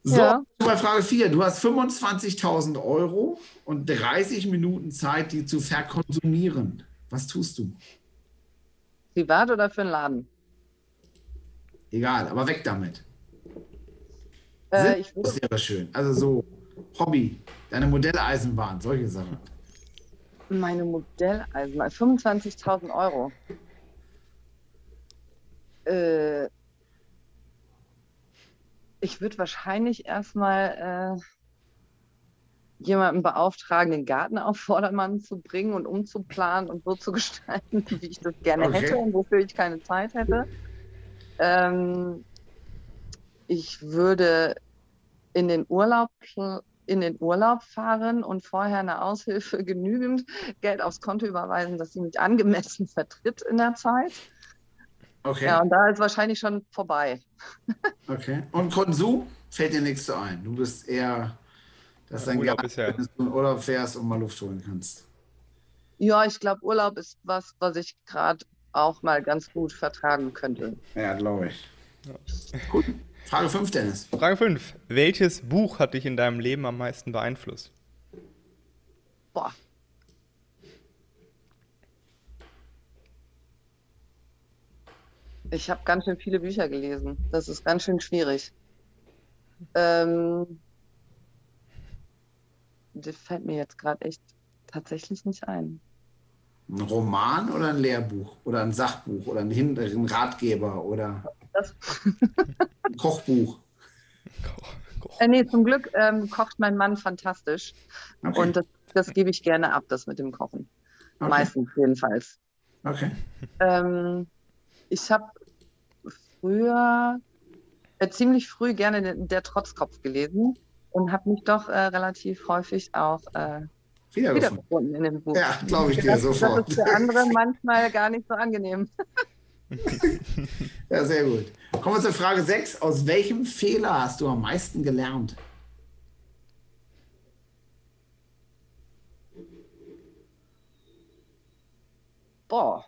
S2: So, ja. bei Frage 4. Du hast 25.000 Euro und 30 Minuten Zeit, die zu verkonsumieren. Was tust du?
S3: Privat oder für einen Laden?
S2: Egal, aber weg damit. Äh, ich das wäre schön. Also so Hobby, deine Modelleisenbahn, solche Sachen.
S3: Meine Modelleisenbahn, 25.000 Euro. Äh, ich würde wahrscheinlich erstmal äh, jemanden beauftragen, den Garten auf Vordermann zu bringen und umzuplanen und so zu gestalten, wie ich das gerne okay. hätte und wofür ich keine Zeit hätte. Ähm, ich würde in den Urlaub in den Urlaub fahren und vorher eine Aushilfe genügend Geld aufs Konto überweisen, dass sie mich angemessen vertritt in der Zeit. Okay. Ja, und da ist wahrscheinlich schon vorbei.
S2: Okay. Und Konsum fällt dir nichts so ein. Du bist eher, dass dein Urlaub ist ja. dass du in Urlaub fährst und mal Luft holen kannst.
S3: Ja, ich glaube, Urlaub ist was, was ich gerade auch mal ganz gut vertragen könnte.
S2: Ja, glaube ich. Ja. Gut. Frage 5, Dennis.
S1: Frage 5. Welches Buch hat dich in deinem Leben am meisten beeinflusst?
S3: Boah, Ich habe ganz schön viele Bücher gelesen. Das ist ganz schön schwierig. Ähm, das fällt mir jetzt gerade echt tatsächlich nicht ein.
S2: Ein Roman oder ein Lehrbuch oder ein Sachbuch oder ein, Hin ein Ratgeber oder ein Kochbuch?
S3: Äh, nee, zum Glück ähm, kocht mein Mann fantastisch. Okay. Und das, das gebe ich gerne ab, das mit dem Kochen. Okay. Meistens jedenfalls.
S2: Okay.
S3: Ähm, ich habe früher, äh, ziemlich früh gerne den, der Trotzkopf gelesen und habe mich doch äh, relativ häufig auch äh, wiedergefunden in dem Buch.
S2: Ja, glaube ich dir das, sofort.
S3: Das ist für andere manchmal gar nicht so angenehm.
S2: ja, sehr gut. Kommen wir zur Frage 6. Aus welchem Fehler hast du am meisten gelernt?
S3: Boah,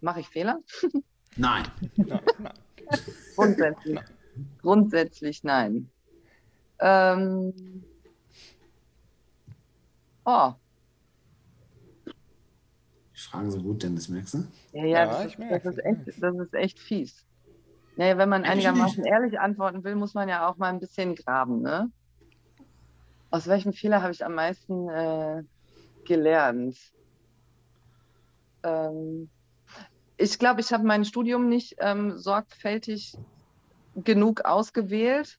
S3: mache ich Fehler?
S2: Nein. nein, nein.
S3: Grundsätzlich, grundsätzlich nein. Ähm, oh.
S2: Ich frage so gut, Dennis, merkst du?
S3: Ja, ja, ja das, ist, das, ist echt, das ist echt fies. Naja, wenn man einigermaßen ehrlich antworten will, muss man ja auch mal ein bisschen graben, ne? Aus welchem Fehler habe ich am meisten äh, gelernt? Ähm, ich glaube, ich habe mein Studium nicht ähm, sorgfältig genug ausgewählt,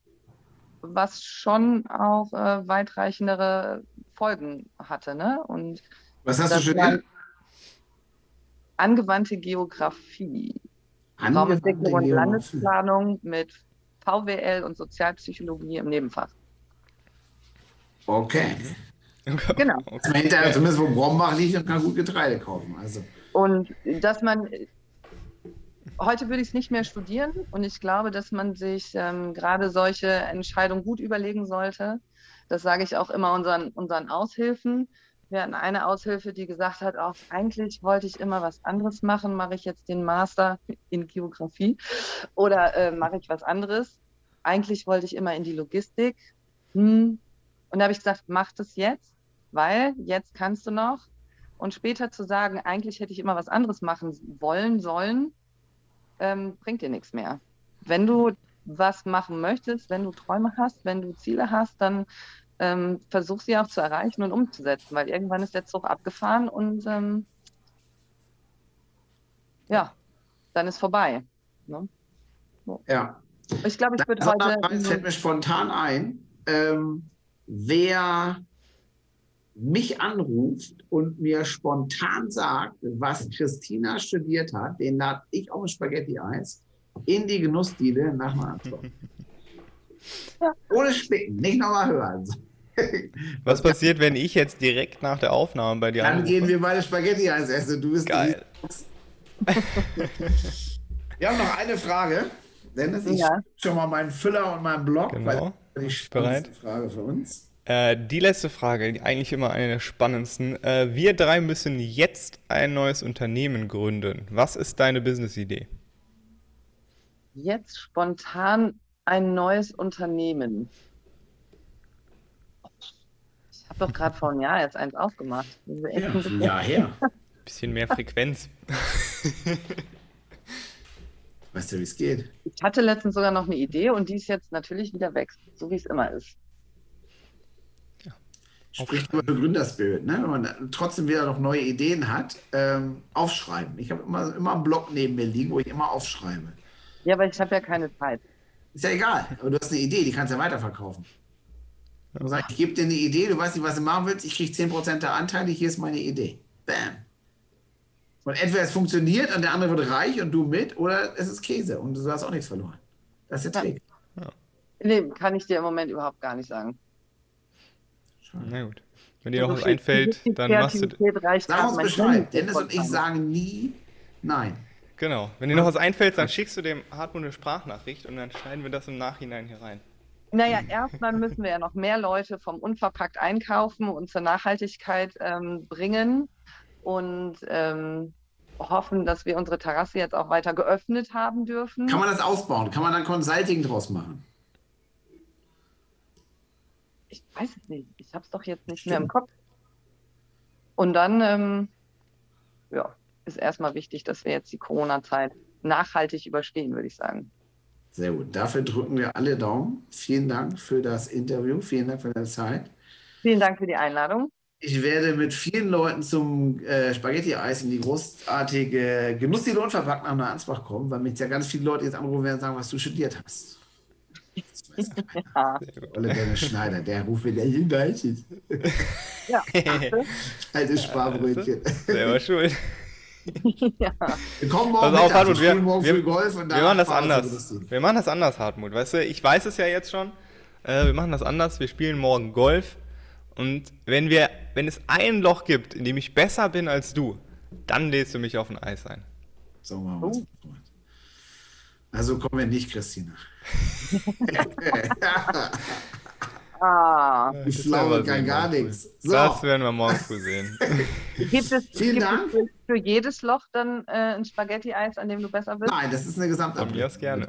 S3: was schon auch äh, weitreichendere Folgen hatte. Ne? Und
S2: was hast du studiert?
S3: Angewandte Geografie. Raumentwicklung und Landesplanung mit VWL und Sozialpsychologie im Nebenfach.
S2: Okay.
S3: Genau.
S2: Okay. Zumindest wo Brombach liegt und kann gut Getreide kaufen. Also.
S3: Und dass man, heute würde ich es nicht mehr studieren und ich glaube, dass man sich ähm, gerade solche Entscheidungen gut überlegen sollte. Das sage ich auch immer unseren, unseren Aushilfen. Wir hatten eine Aushilfe, die gesagt hat, auch eigentlich wollte ich immer was anderes machen, mache ich jetzt den Master in Geografie oder äh, mache ich was anderes. Eigentlich wollte ich immer in die Logistik. Hm. Und da habe ich gesagt, mach das jetzt, weil jetzt kannst du noch und später zu sagen, eigentlich hätte ich immer was anderes machen wollen, sollen, ähm, bringt dir nichts mehr. Wenn du was machen möchtest, wenn du Träume hast, wenn du Ziele hast, dann ähm, versuch sie auch zu erreichen und umzusetzen, weil irgendwann ist der Zug abgefahren und ähm, ja, dann ist vorbei. Ne?
S2: So. Ja.
S3: Ich glaube, ich würde heute.
S2: fällt mir spontan ein, ähm, wer mich anruft und mir spontan sagt, was Christina studiert hat, den lade ich auf ein Spaghetti-Eis in die Genussdiele nach einer Antwort. Ja. Ohne Spicken, nicht nochmal hören.
S1: Was passiert, wenn ich jetzt direkt nach der Aufnahme bei dir
S2: Dann anrufe? gehen wir beide Spaghetti-Eis essen. Du bist
S1: Geil.
S2: wir haben noch eine Frage. Dennis, ich ja. schon mal meinen Füller und meinen Blog,
S1: genau.
S2: weil die spannendste Frage für uns.
S1: Äh, die letzte Frage, eigentlich immer eine der spannendsten. Äh, wir drei müssen jetzt ein neues Unternehmen gründen. Was ist deine Business-Idee?
S3: Jetzt spontan ein neues Unternehmen. Habe doch gerade vor einem Jahr jetzt eins aufgemacht.
S2: Ja, ein Jahr her.
S1: Bisschen mehr Frequenz.
S2: weißt du, wie es geht?
S3: Ich hatte letztens sogar noch eine Idee und die ist jetzt natürlich wieder weg, so wie es immer ist.
S2: Spricht über Gründerspirit, ne? wenn man trotzdem wieder noch neue Ideen hat, ähm, aufschreiben. Ich habe immer, immer einen Blog neben mir liegen, wo ich immer aufschreibe.
S3: Ja, aber ich habe ja keine Zeit.
S2: Ist ja egal, aber du hast eine Idee, die kannst du ja weiterverkaufen. Du sagst, ich gebe dir eine Idee, du weißt nicht, was du machen willst, ich kriege 10% der Anteile, hier ist meine Idee. Bam. Und entweder es funktioniert und der andere wird reich und du mit, oder es ist Käse und du hast auch nichts verloren. Das ist der Trick.
S3: Ja. Nee, kann ich dir im Moment überhaupt gar nicht sagen.
S1: Na gut. Wenn dir noch was einfällt, dann machst du.
S2: Sag uns Bescheid. Dennis und ich sagen nie nein.
S1: Genau. Wenn dir noch was einfällt, dann schickst du dem Hartmut eine Sprachnachricht und dann schneiden wir das im Nachhinein hier rein.
S3: Naja, erstmal müssen wir ja noch mehr Leute vom Unverpackt einkaufen und zur Nachhaltigkeit ähm, bringen und ähm, hoffen, dass wir unsere Terrasse jetzt auch weiter geöffnet haben dürfen.
S2: Kann man das ausbauen? Kann man dann Consulting draus machen?
S3: ich weiß es nicht. Ich habe es doch jetzt nicht Stimmt. mehr im Kopf. Und dann, ähm, ja, ist erstmal wichtig, dass wir jetzt die Corona-Zeit nachhaltig überstehen, würde ich sagen.
S2: Sehr gut. Dafür drücken wir alle Daumen. Vielen Dank für das Interview. Vielen Dank für deine Zeit.
S3: Vielen Dank für die Einladung.
S2: Ich werde mit vielen Leuten zum äh, Spaghetti-Eis in die großartige Genuss die Lohnverpackung nach Ansbach kommen, weil mich ja ganz viele Leute jetzt anrufen werden und sagen, was du studiert hast. Ja. Oder Dennis Schneider, der ruft wieder Hinweis. Ja. Altes Sparbrötchen.
S1: Der war schuld.
S2: ja. Wir kommen morgen auf,
S1: Hartmut, wir, wir, Golf und wir machen das anders. Wir machen das anders, Hartmut. Weißt du, ich weiß es ja jetzt schon. Äh, wir machen das anders. Wir spielen morgen Golf. Und wenn wir, wenn es ein Loch gibt, in dem ich besser bin als du, dann lädst du mich auf ein Eis ein.
S2: So machen wir es. Oh. Also kommen wir nicht, Christina.
S3: ah,
S2: ich glaube gar, gar nichts.
S1: So. Das werden wir morgen früh sehen.
S3: Gibt es, Vielen gibt Dank. Es für jedes Loch dann äh, ein Spaghetti-Eis, an dem du besser bist?
S2: Nein, das ist eine Gesamtabdeckung.
S1: Von mir aus gerne.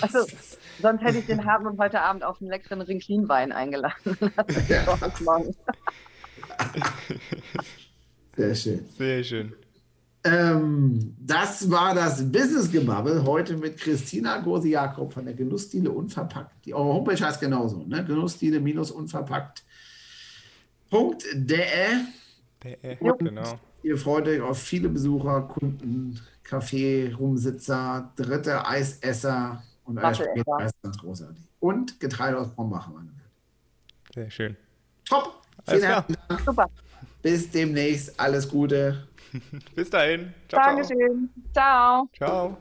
S3: Achso, sonst hätte ich den Hartmut heute Abend auf einen leckeren Rinklinwein eingeladen. Ja.
S2: Sehr schön.
S1: Sehr schön.
S2: Ähm, das war das Business-Gebabbel heute mit Christina Gose-Jakob von der Genussdiele Unverpackt. Die, eure Homepage heißt genauso, ne? Genussdiele-unverpackt.de.
S1: Genau.
S2: Ihr freut euch auf viele Besucher, Kunden, Kaffee, Rumsitzer, dritte Eisesser und euer ganz großartig. Und Getreide aus Brombach.
S1: Sehr schön.
S2: Top. Vielen herzlichen Dank. Super. Bis demnächst. Alles Gute.
S1: Bis dahin.
S3: Ciao, Dankeschön. Ciao.
S1: Ciao.